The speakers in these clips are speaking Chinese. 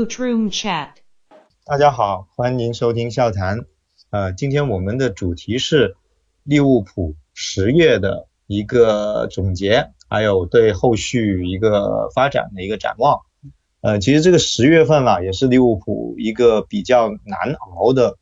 Boot Room Chat。大家好，欢迎收听笑谈。呃，今天我们的主题是利物浦十月的一个总结，还有对后续一个发展的一个展望。呃，其实这个十月份嘛，也是利物浦一个比较难熬的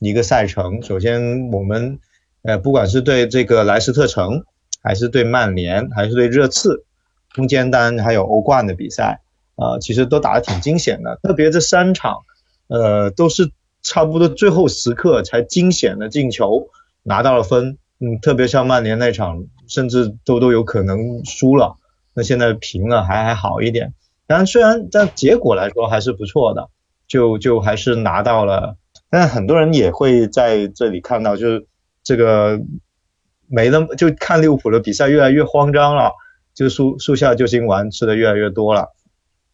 一个赛程。首先，我们呃，不管是对这个莱斯特城，还是对曼联，还是对热刺，中间单还有欧冠的比赛，呃，其实都打得挺惊险的。特别这三场，呃，都是差不多最后时刻才惊险的进球拿到了分。嗯，特别像曼联那场，甚至都都有可能输了。那现在平了还还好一点。但虽然但结果来说还是不错的，就就还是拿到了。但很多人也会在这里看到，就是这个没那么就看利物浦的比赛越来越慌张了，就树树下救心丸吃的越来越多了。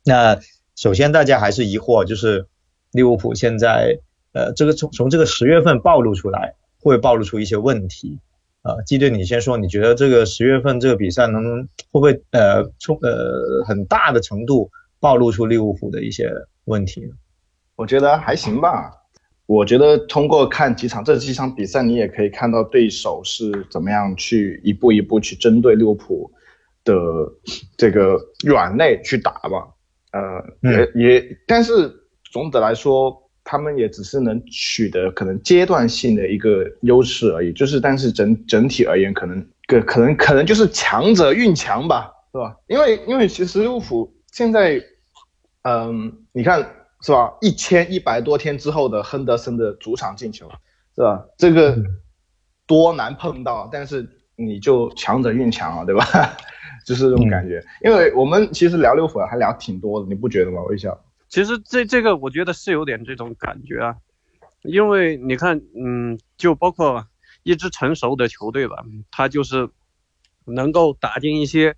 那首先大家还是疑惑，就是利物浦现在呃这个从从这个十月份暴露出来，会暴露出一些问题。呃，基队，你先说，你觉得这个十月份这个比赛能会不会呃从呃很大的程度暴露出利物浦的一些问题呢？我觉得还行吧。我觉得通过看几场这几场比赛，你也可以看到对手是怎么样去一步一步去针对利物浦的这个软肋去打吧。呃，也也，但是总的来说。他们也只是能取得可能阶段性的一个优势而已，就是但是整整体而言，可能个可能可能就是强者运强吧，是吧？因为因为其实利物浦现在，嗯，你看是吧？一千一百多天之后的亨德森的主场进球，是吧？这个多难碰到，但是你就强者运强啊，对吧？就是这种感觉。因为我们其实聊利物浦还聊挺多的，你不觉得吗？微笑。其实这这个我觉得是有点这种感觉啊，因为你看，嗯，就包括一支成熟的球队吧，他就是能够打进一些，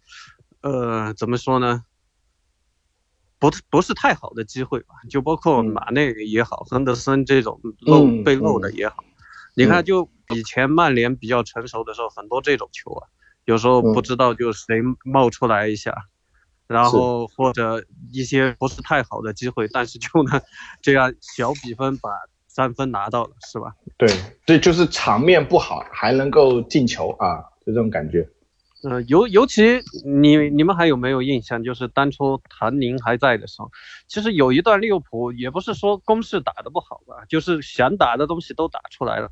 呃，怎么说呢，不不是太好的机会吧，就包括马内也好，亨德森这种漏被漏的也好，你看，就以前曼联比较成熟的时候，很多这种球啊，有时候不知道就谁冒出来一下。然后或者一些不是太好的机会，但是就能这样小比分把三分拿到了，是吧？对，对，就是场面不好还能够进球啊，就这种感觉。嗯，尤尤其你你们还有没有印象？就是当初谭宁还在的时候，其实有一段利物浦也不是说攻势打得不好吧，就是想打的东西都打出来了，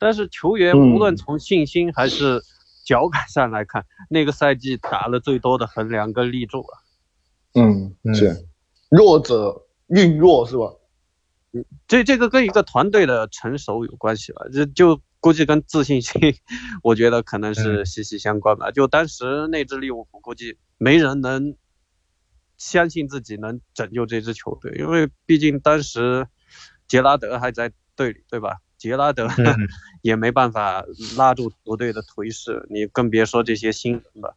但是球员无论从信心还是。脚感上来看，那个赛季打了最多的横梁跟立柱了。嗯，是弱者运弱是吧？嗯，这这个跟一个团队的成熟有关系吧？这就估计跟自信心，我觉得可能是息息相关吧。就当时那支利物浦，估计没人能相信自己能拯救这支球队，因为毕竟当时杰拉德还在队里，对吧？杰拉德 也没办法拉住球队的颓势，你更别说这些新人了。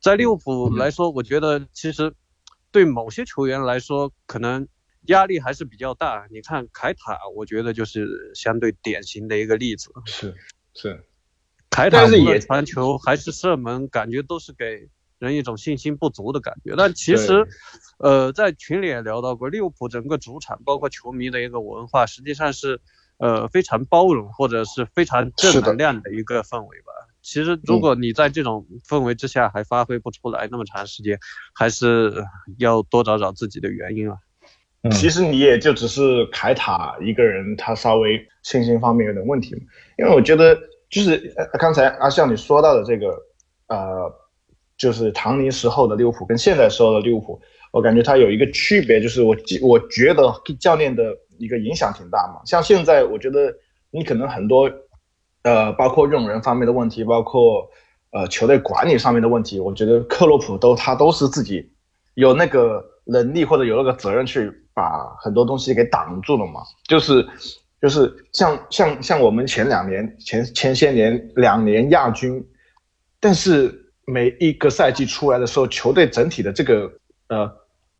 在利物浦来说，我觉得其实对某些球员来说，可能压力还是比较大。你看凯塔，我觉得就是相对典型的一个例子。是是，凯塔是也传球还是射门，感觉都是给人一种信心不足的感觉。但其实，呃，在群里也聊到过，利物浦整个主场包括球迷的一个文化，实际上是。呃，非常包容或者是非常正能量的一个氛围吧。其实，如果你在这种氛围之下还发挥不出来那么长时间，还是要多找找自己的原因啊。其实你也就只是凯塔一个人，他稍微信心方面有点问题。因为我觉得，就是刚才阿笑你说到的这个，呃，就是唐尼时候的利物浦跟现在时候的利物浦，我感觉他有一个区别，就是我我觉得教练的。一个影响挺大嘛，像现在我觉得你可能很多，呃，包括用人方面的问题，包括呃球队管理上面的问题，我觉得克洛普都他都是自己有那个能力或者有那个责任去把很多东西给挡住了嘛。就是就是像像像我们前两年前前些年两年亚军，但是每一个赛季出来的时候，球队整体的这个呃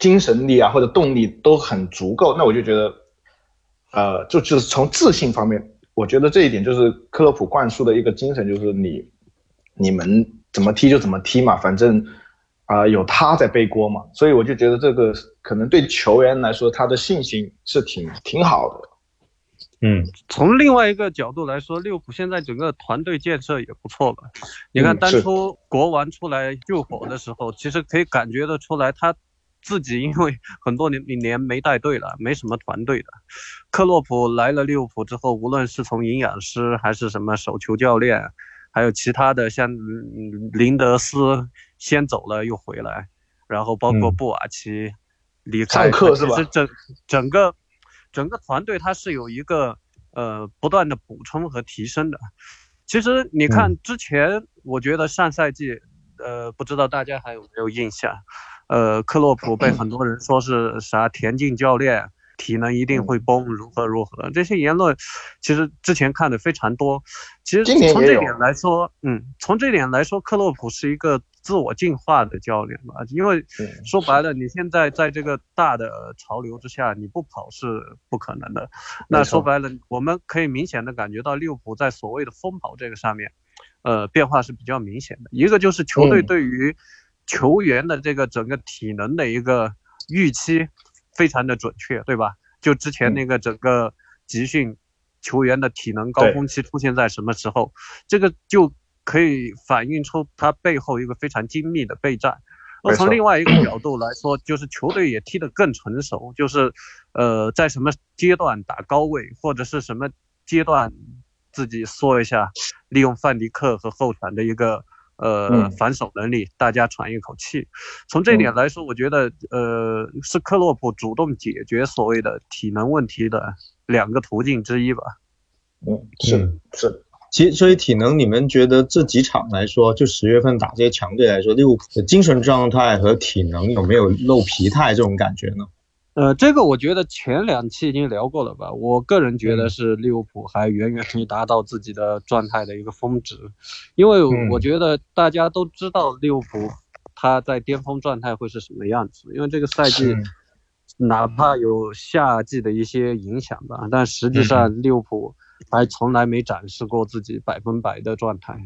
精神力啊或者动力都很足够，那我就觉得。呃，就就是从自信方面，我觉得这一点就是克洛普灌输的一个精神，就是你，你们怎么踢就怎么踢嘛，反正，啊有他在背锅嘛，所以我就觉得这个可能对球员来说，他的信心是挺挺好的。嗯，从另外一个角度来说，利物浦现在整个团队建设也不错吧？你看当初国王出来救火的时候，其实可以感觉得出来，他自己因为很多年年没带队了，没什么团队的。克洛普来了利物浦之后，无论是从营养师还是什么手球教练，还有其他的像林德斯先走了又回来，然后包括布瓦奇离开，是吧？整整个。整个团队他是有一个呃不断的补充和提升的。其实你看之前，我觉得上赛季，呃，不知道大家还有没有印象，呃，克洛普被很多人说是啥田径教练。体能一定会崩，如何如何？这些言论，其实之前看的非常多。其实从这点来说，嗯，从这点来说，克洛普是一个自我进化的教练吧。因为说白了，你现在在这个大的潮流之下，你不跑是不可能的。那说白了，我们可以明显的感觉到利物浦在所谓的疯跑这个上面，呃，变化是比较明显的。一个就是球队对于球员的这个整个体能的一个预期。非常的准确，对吧？就之前那个整个集训球员的体能高峰期出现在什么时候，这个就可以反映出他背后一个非常精密的备战。那从另外一个角度来说，就是球队也踢得更成熟，就是呃，在什么阶段打高位，或者是什么阶段自己缩一下，利用范迪克和后场的一个。呃，反手能力，大家喘一口气。从这点来说，我觉得，呃，是克洛普主动解决所谓的体能问题的两个途径之一吧。嗯，是是。其实，所以体能，你们觉得这几场来说，就十月份打这些强队来说，利物浦的精神状态和体能有没有露疲态这种感觉呢？呃，这个我觉得前两期已经聊过了吧。我个人觉得是利物浦还远远没达到自己的状态的一个峰值，因为我觉得大家都知道利物浦他在巅峰状态会是什么样子。因为这个赛季哪怕有夏季的一些影响吧，但实际上利物浦还从来没展示过自己百分百的状态。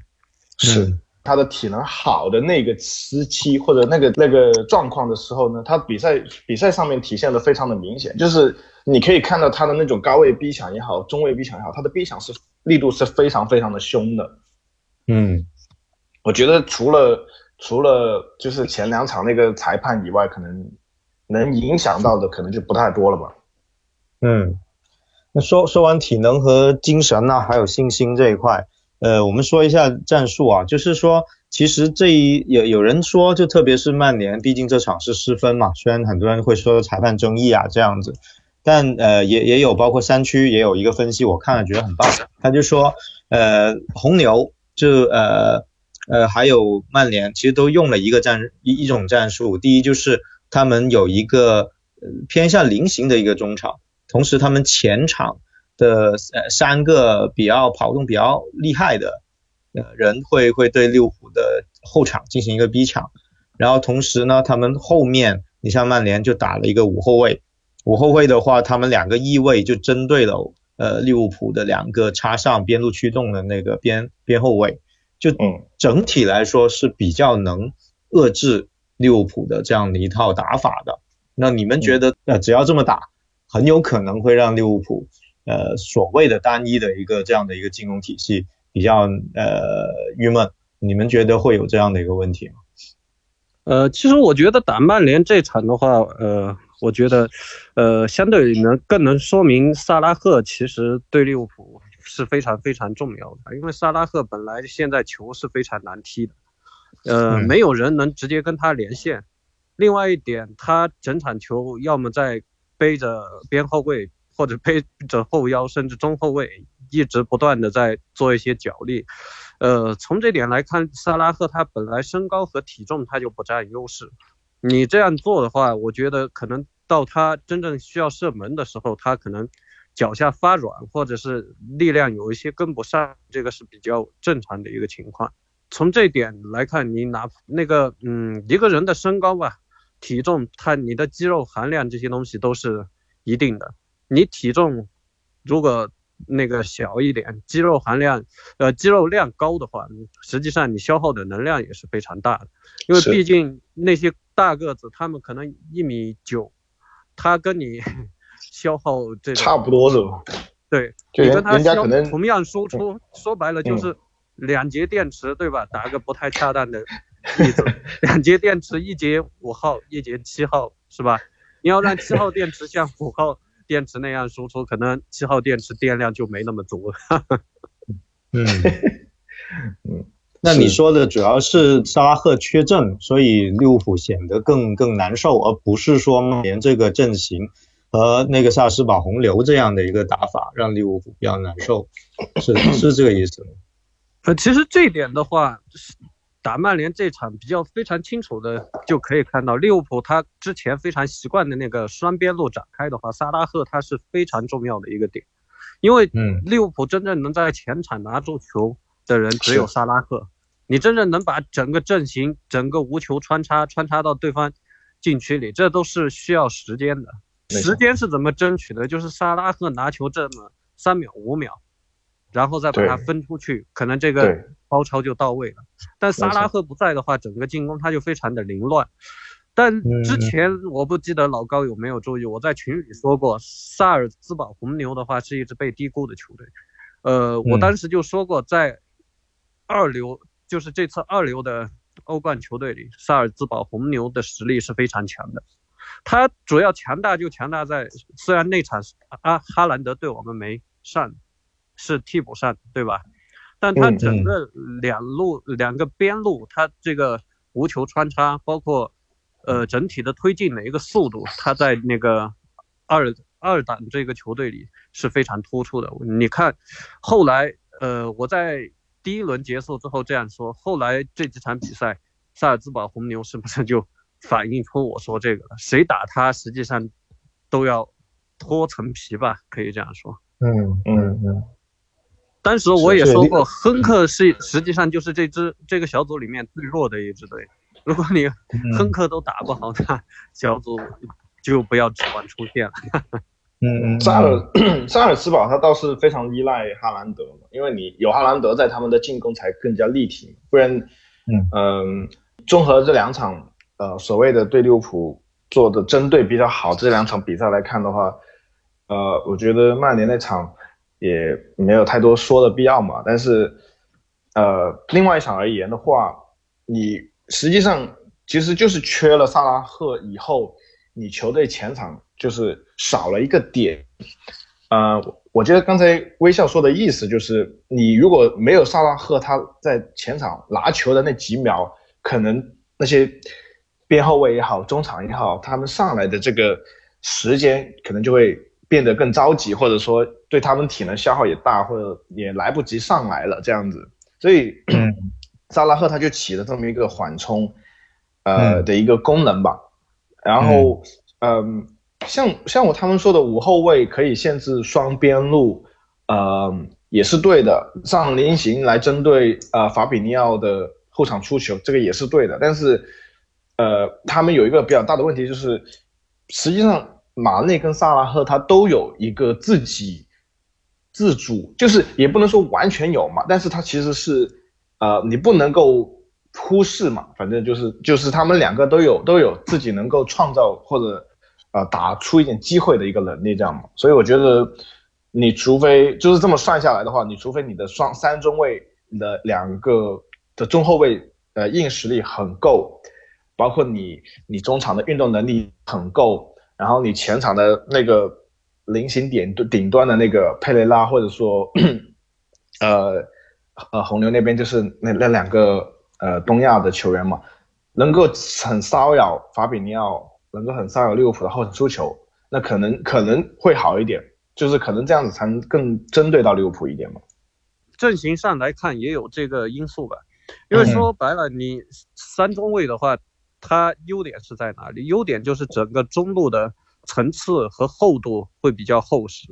是。他的体能好的那个时期或者那个那个状况的时候呢，他比赛比赛上面体现的非常的明显，就是你可以看到他的那种高位逼抢也好，中位逼抢也好，他的逼抢是力度是非常非常的凶的。嗯，我觉得除了除了就是前两场那个裁判以外，可能能影响到的可能就不太多了吧。嗯，那说说完体能和精神呢，还有信心这一块。呃，我们说一下战术啊，就是说，其实这一有有人说，就特别是曼联，毕竟这场是失分嘛，虽然很多人会说裁判争议啊这样子，但呃也也有包括山区也有一个分析，我看了觉得很棒，他就说，呃红牛就呃呃还有曼联其实都用了一个战一一种战术，第一就是他们有一个偏向菱形的一个中场，同时他们前场。的呃三个比较跑动比较厉害的呃人会会对利物浦的后场进行一个逼抢，然后同时呢，他们后面你像曼联就打了一个五后卫，五后卫的话，他们两个翼位就针对了呃利物浦的两个插上边路驱动的那个边边后卫，就整体来说是比较能遏制利物浦的这样的一套打法的。那你们觉得呃只要这么打，很有可能会让利物浦。呃，所谓的单一的一个这样的一个进攻体系比较呃郁闷，你们觉得会有这样的一个问题吗？呃，其实我觉得打曼联这场的话，呃，我觉得呃相对能更能说明萨拉赫其实对利物浦是非常非常重要的，因为萨拉赫本来现在球是非常难踢的，呃，没有人能直接跟他连线。另外一点，他整场球要么在背着边后卫。或者背着后腰，甚至中后卫，一直不断的在做一些脚力。呃，从这点来看，萨拉赫他本来身高和体重他就不占优势。你这样做的话，我觉得可能到他真正需要射门的时候，他可能脚下发软，或者是力量有一些跟不上，这个是比较正常的一个情况。从这点来看，你拿那个，嗯，一个人的身高吧，体重，他你的肌肉含量这些东西都是一定的。你体重如果那个小一点，肌肉含量呃肌肉量高的话，实际上你消耗的能量也是非常大的，因为毕竟那些大个子他们可能一米九，他跟你 消耗这差不多是吧？对，你跟他消同样输出，说白了就是两节电池对吧？打个不太恰当的例子，两节电池，一节五号，一节七号是吧？你要让七号电池像五号。电池那样输出，可能七号电池电量就没那么足了。嗯 嗯，那你说的主要是萨拉赫缺阵，所以利物浦显得更更难受，而不是说曼联这个阵型和那个萨斯堡洪流这样的一个打法让利物浦比较难受，是 是这个意思吗？呃，其实这一点的话。打曼联这场比较非常清楚的就可以看到，利物浦他之前非常习惯的那个双边路展开的话，萨拉赫他是非常重要的一个点，因为嗯，利物浦真正能在前场拿住球的人只有萨拉赫，你真正能把整个阵型、整个无球穿插穿插到对方禁区里，这都是需要时间的。时间是怎么争取的？就是萨拉赫拿球这么三秒五秒。然后再把它分出去，可能这个包抄就到位了。但萨拉赫不在的话，整个进攻他就非常的凌乱。但之前我不记得老高有没有注意，我在群里说过，萨尔兹堡红牛的话是一支被低估的球队。呃，我当时就说过，在二流，就是这次二流的欧冠球队里，萨尔兹堡红牛的实力是非常强的。他主要强大就强大在，虽然那场阿哈兰德对我们没上。是替补上，对吧？但他整个两路两个边路，他这个无球穿插，包括呃整体的推进的一个速度，他在那个二二档这个球队里是非常突出的。你看，后来呃我在第一轮结束之后这样说，后来这几场比赛，萨尔兹堡红牛是不是就反映出我说这个了？谁打他，实际上都要脱层皮吧，可以这样说。嗯嗯嗯。当时我也说过，亨克是实际上就是这支这个小组里面最弱的一支队。如果你亨克都打不好，那小组就不要指望出线了。嗯嗯，萨尔 萨尔斯堡他倒是非常依赖哈兰德嘛，因为你有哈兰德在，他们的进攻才更加立体。不然，嗯嗯，综合这两场呃所谓的对利物浦做的针对比较好这两场比赛来看的话，呃，我觉得曼联那场。也没有太多说的必要嘛，但是，呃，另外一场而言的话，你实际上其实就是缺了萨拉赫以后，你球队前场就是少了一个点。呃，我觉得刚才微笑说的意思就是，你如果没有萨拉赫，他在前场拿球的那几秒，可能那些边后卫也好，中场也好，他们上来的这个时间可能就会。变得更着急，或者说对他们体能消耗也大，或者也来不及上来了这样子，所以 萨拉赫他就起了这么一个缓冲，呃的一个功能吧。然后，嗯，像像我他们说的五后卫可以限制双边路，呃，也是对的。上菱形来针对呃法比尼奥的后场出球，这个也是对的。但是，呃，他们有一个比较大的问题就是，实际上。马内跟萨拉赫他都有一个自己自主，就是也不能说完全有嘛，但是他其实是，呃，你不能够忽视嘛，反正就是就是他们两个都有都有自己能够创造或者，呃，打出一点机会的一个能力，这样嘛。所以我觉得，你除非就是这么算下来的话，你除非你的双三中卫的两个的中后卫，呃，硬实力很够，包括你你中场的运动能力很够。然后你前场的那个菱形点顶端的那个佩雷拉，或者说，呃呃红牛那边就是那那两个呃东亚的球员嘛，能够很骚扰法比尼奥，能够很骚扰利物浦的后场出球，那可能可能会好一点，就是可能这样子才能更针对到利物浦一点嘛。阵型上来看也有这个因素吧，因为说白了，你三中卫的话。它优点是在哪里？优点就是整个中路的层次和厚度会比较厚实。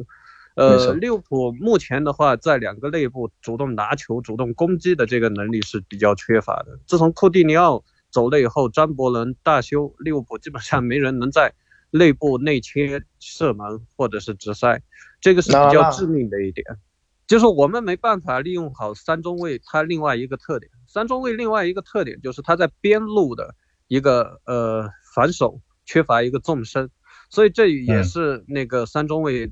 呃，利物浦目前的话，在两个内部主动拿球、主动攻击的这个能力是比较缺乏的。自从库蒂尼奥走了以后，张伯伦大修，利物浦基本上没人能在内部内切射门或者是直塞。这个是比较致命的一点。就是我们没办法利用好三中卫它另外一个特点，三中卫另外一个特点就是他在边路的一个呃反手缺乏一个纵深，所以这也是那个三中卫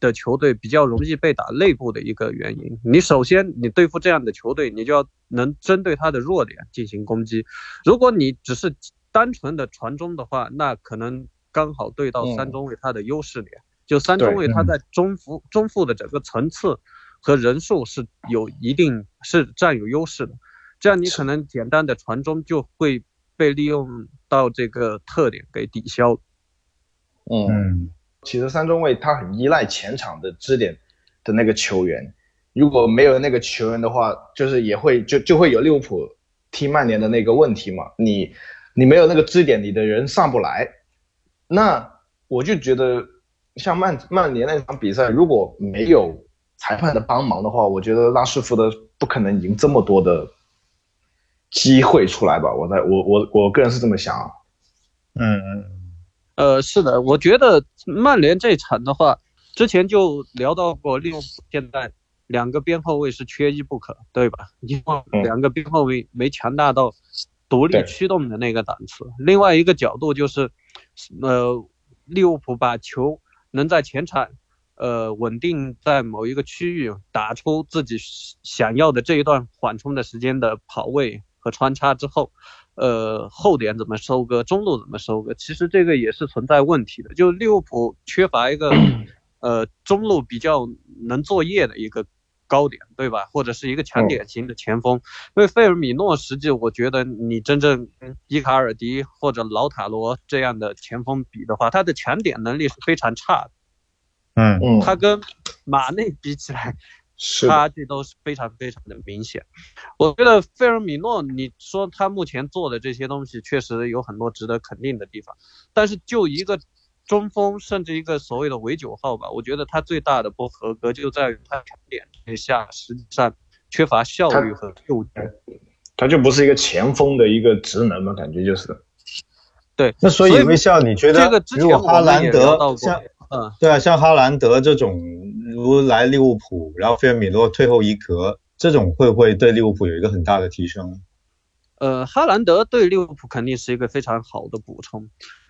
的球队比较容易被打内部的一个原因。你首先你对付这样的球队，你就要能针对他的弱点进行攻击。如果你只是单纯的传中的话，那可能刚好对到三中卫他的优势点。就三中卫他在中锋中锋的整个层次和人数是有一定是占有优势的，这样你可能简单的传中就会被利用到这个特点给抵消。嗯，其实三中卫他很依赖前场的支点的那个球员，如果没有那个球员的话，就是也会就就会有利物浦踢曼联的那个问题嘛，你你没有那个支点，你的人上不来，那我就觉得。像曼曼联那场比赛，如果没有裁判的帮忙的话，我觉得拉什福德不可能赢这么多的机会出来吧？我在我我我个人是这么想。嗯嗯，呃，是的，我觉得曼联这场的话，之前就聊到过，利物浦现在两个边后卫是缺一不可，对吧？因为两个边后卫没强大到独立驱动的那个档次。另外一个角度就是，呃，利物浦把球。能在前场，呃，稳定在某一个区域打出自己想要的这一段缓冲的时间的跑位和穿插之后，呃，后点怎么收割，中路怎么收割，其实这个也是存在问题的。就利物浦缺乏一个，呃，中路比较能作业的一个高点，对吧？或者是一个强点型的前锋。因为费尔米诺，实际我觉得你真正跟伊卡尔迪或者老塔罗这样的前锋比的话，他的强点能力是非常差的。嗯嗯，他跟马内比起来，差距都是非常非常的明显。我觉得费尔米诺，你说他目前做的这些东西，确实有很多值得肯定的地方。但是就一个中锋，甚至一个所谓的伪九号吧，我觉得他最大的不合格就在于他强点下实际上缺乏效率和救援。他就不是一个前锋的一个职能嘛，感觉就是。对，那所以微笑，你觉得如果哈兰德像？嗯，对啊，像哈兰德这种如来利物浦，然后费尔米诺退后一格，这种会不会对利物浦有一个很大的提升？呃，哈兰德对利物浦肯定是一个非常好的补充，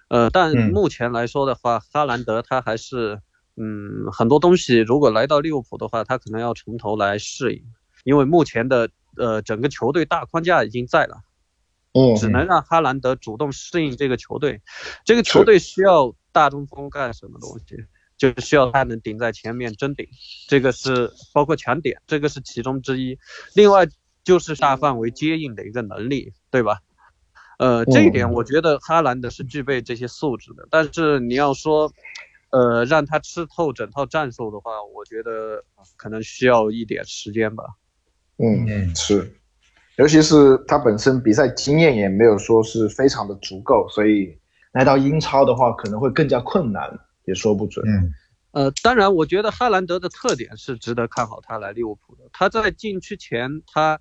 呃，但目前来说的话，哈兰德他还是，嗯，很多东西如果来到利物浦的话，他可能要从头来适应，因为目前的呃整个球队大框架已经在了，嗯，只能让哈兰德主动适应这个球队，这个球队需要。大中锋干什么东西，就需要他能顶在前面争顶，这个是包括抢点，这个是其中之一。另外就是大范围接应的一个能力，对吧？呃，这一点我觉得哈兰德是具备这些素质的。但是你要说，呃，让他吃透整套战术的话，我觉得可能需要一点时间吧。嗯嗯，是，尤其是他本身比赛经验也没有说是非常的足够，所以。来到英超的话，可能会更加困难，也说不准。嗯，呃，当然，我觉得哈兰德的特点是值得看好他来利物浦的。他在禁区前，他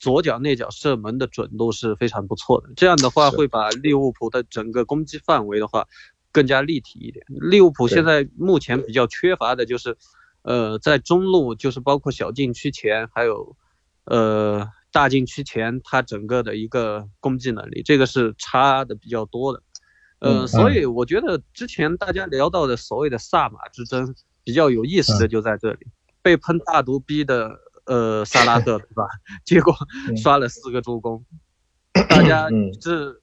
左脚内脚射门的准度是非常不错的。这样的话，会把利物浦的整个攻击范围的话更加立体一点。利物浦现在目前比较缺乏的就是，呃，在中路，就是包括小禁区前，还有呃大禁区前，他整个的一个攻击能力，这个是差的比较多的。呃，所以我觉得之前大家聊到的所谓的萨马之争比较有意思的就在这里，被喷大毒逼的呃萨拉赫对吧？结果刷了四个助攻，大家是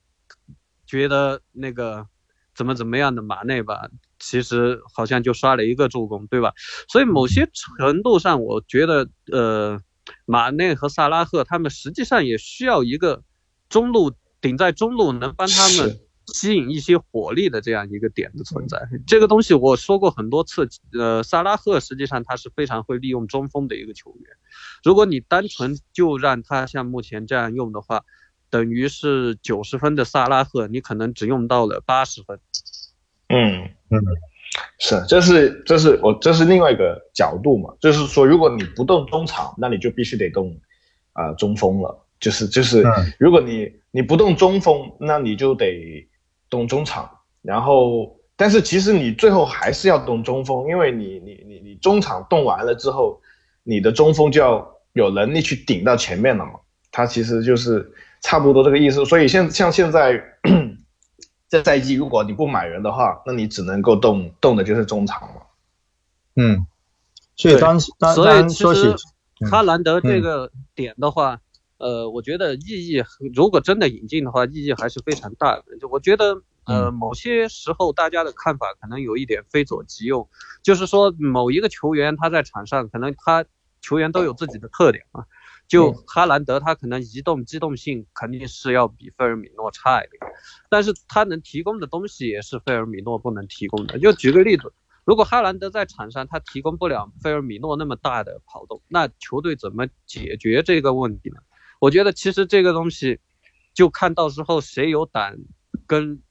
觉得那个怎么怎么样的马内吧，其实好像就刷了一个助攻对吧？所以某些程度上，我觉得呃马内和萨拉赫他们实际上也需要一个中路顶在中路能帮他们。吸引一些火力的这样一个点的存在，这个东西我说过很多次。呃，萨拉赫实际上他是非常会利用中锋的一个球员。如果你单纯就让他像目前这样用的话，等于是九十分的萨拉赫，你可能只用到了八十分。嗯嗯，是，这是这是我这是另外一个角度嘛，就是说如果你不动中场，那你就必须得动啊中锋了。就是就是，如果你你不动中锋，那你就得。动中场，然后但是其实你最后还是要动中锋，因为你你你你中场动完了之后，你的中锋就要有能力去顶到前面了嘛。他其实就是差不多这个意思。所以现像现在 这赛季，如果你不买人的话，那你只能够动动的就是中场嘛。嗯，所以当当所以说起实哈兰德这个点的话，呃，我觉得意义如果真的引进的话，意义还是非常大的。就我觉得，呃，嗯某些时候大家的看法可能有一点非左即右，就是说某一个球员他在场上，可能他球员都有自己的特点嘛。就哈兰德，他可能移动机动性肯定是要比费尔米诺差一点，但是他能提供的东西也是费尔米诺不能提供的。就举个例子，如果哈兰德在场上他提供不了费尔米诺那么大的跑动，那球队怎么解决这个问题呢？我觉得其实这个东西就看到时候谁有胆跟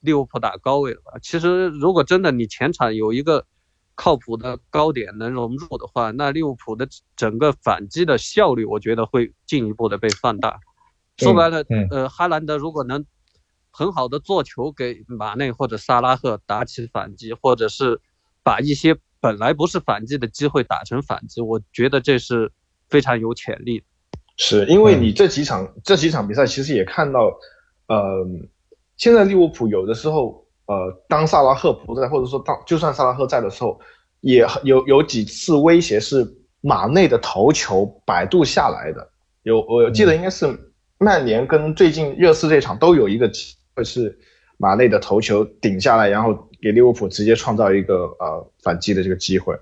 利物浦打高位了吧。其实如果真的你前场有一个靠谱的高点能融入的话，那利物浦的整个反击的效率，我觉得会进一步的被放大。说白了，嗯呃，哈兰德如果能很好的做球给马内或者萨拉赫打起反击，或者是把一些本来不是反击的机会打成反击，我觉得这是非常有潜力的。是因为你这几场、这几场比赛其实也看到，呃，现在利物浦有的时候，呃，当萨拉赫不在，或者说当就算萨拉赫在的时候，也有有几次威胁是马内的头球摆渡下来的。有我记得应该是曼联跟最近热刺这场都有一个机会是马内的头球顶下来，然后给利物浦直接创造一个呃反击的这个机会。